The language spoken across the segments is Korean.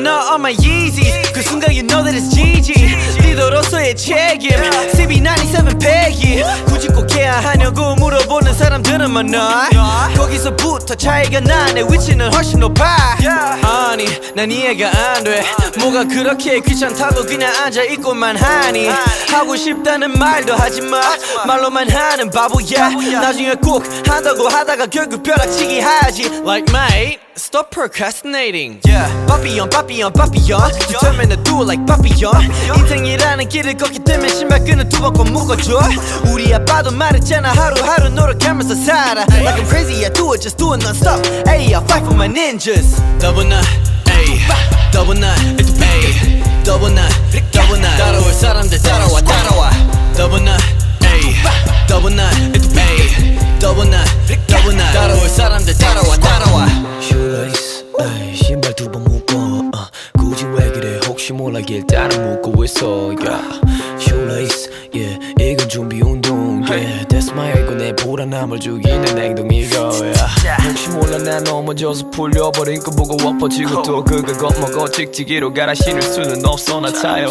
on my Yeezys 그 순간 you know that it's GG 리더로서의 책임 CB97 패기 굳이 꼭 해야 하냐고 물어보는 사람들은 많아. 거기서부터 차이가 나내 위치는 훨씬 높아. 아니 난 이해가 안 돼. 뭐가 그렇게 귀찮다고 그냥 앉아있고만 하니. 하고 싶다는 말도 하지마. 말로만 하는 바보야. 나중에 꼭 한다고 하다가 결국 벼락치기 하지. Like mate Stop procrastinating. Yeah. Papillon papillon papillon Determined to do like papillon 인생이라는 길을 걷기 때문에 신발끈을 두번꼭 묶어줘. 우리 아빠도 말 했잖아 하루하루 노력하면서 살아 Like I'm crazy I do it just do it non-stop Ayy I fight for my ninjas Double nine Ayy Double nine Ayy Double nine Double nine 따라올 사람들 따라와 따라와 Double nine Ayy Double nine Ayy Double nine Double nine 따라올 사람들 따라와 따라와 shoelace 에이, 신발 두번 묶어 어, 굳이 왜 그래 혹시 몰라 길 따라 묶고 있어 yeah. Shoelace yeah, 이건 준비 운동 yeah. That's my ego 내 불안함을 죽이는 행동 이거 yeah. 혹시 몰라 난 넘어져서 풀려버린 거 보고 엎어지고 또 그걸 겁먹어. 찍찍이로 갈아 신을 수는 없어 나 타요.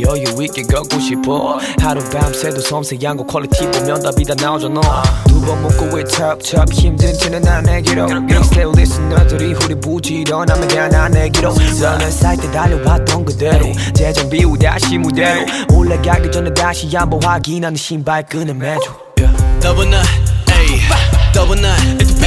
여유 있게 걷고 싶어. 하룻밤 새도 섬세한 거 quality 보면 답이 다 나오잖아 두번 묶고 왜 첩첩 힘든 채는 난 내기로. 믹스테일 리스너들이 우리 부지런하면 그냥 난 내기로. 너는 사이트 달려왔던 그대로. 재정 비우 다시 무대로. 올라가기 전에 다시 한번 확인하는 신발끈을 매줘 nine, ayy. Double nine, ayy.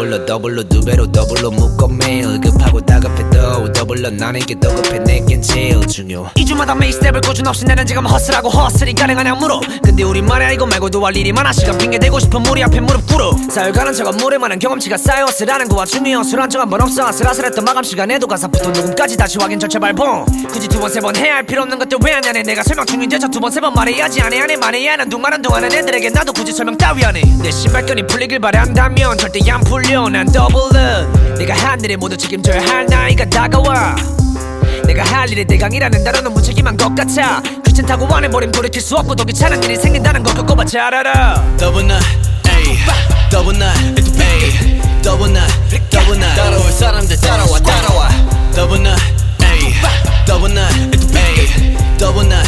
더블로 더블로 두 배로 더블로 묶어 매일 급하고 다급해도 더블로 나에게 더 급해 내겐 제일 중요. 2주마다 매일 스텝을 꾸준 없이 내는 지금 허슬하고 허슬이 가능한 약무로. 근데 우리 말이야 이거 말고도 할 일이 많아. 시간 핑계 대고 싶은 무리 앞에 무릎 꿇어. 사흘가는 저건 물에 많은 경험치가 쌓여 허슬하는 거와 중요허슬한 적 한 번 없어. 아슬아슬했던 마감 시간에도 가사부터 녹음까지 다시 확인 절차 발봉 굳이 두 번 세 번 해야 할 필요 없는 것들 왜 하냐네? 내가 설명 중인데 저 두 번 세 번 말해야지. 안해 안해 말해야 하는 동안은 동안은 애들에게 나도 굳이 설명 따위 안해. 내 신발끈이 풀리길 바란다면 절대 안 풀 려난 더블은 내가 한 일에 모두 책임져야 할 나이가 다가와 내가 할 일이 대강이라는 단어는 무책임한 것 같아 귀찮다고 안해버림 돌이킬 수 없고 더 귀찮은 일이 생긴다는 거 겪어봐 잘 알아 Double nine, ayy. Double nine, ayy. Double nine, double nine. 따라올 사람들 따라와 따라와. Double nine, ayy. Double nine, ayy. Double nine,